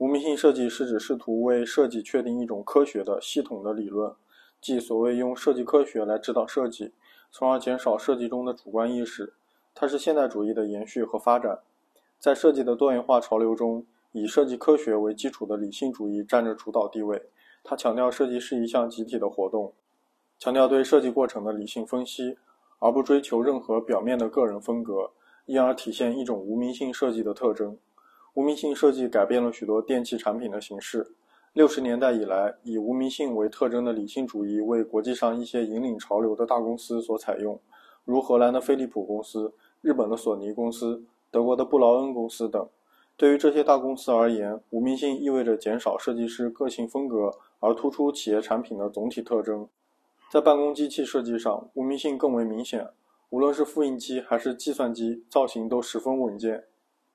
无名性设计是指试图为设计确定一种科学的系统的理论，即所谓用设计科学来指导设计，从而减少设计中的主观意识。它是现代主义的延续和发展。在设计的多元化潮流中，以设计科学为基础的理性主义占着主导地位。它强调设计是一项集体的活动，强调对设计过程的理性分析，而不追求任何表面的个人风格，因而体现一种无名性设计的特征。无名性设计改变了许多电器产品的形式。六十年代以来，以无名性为特征的理性主义为国际上一些引领潮流的大公司所采用，如荷兰的飞利浦公司、日本的索尼公司、德国的布劳恩公司等。对于这些大公司而言，无名性意味着减少设计师个性风格，而突出企业产品的总体特征。在办公机器设计上，无名性更为明显。无论是复印机还是计算机，造型都十分稳健。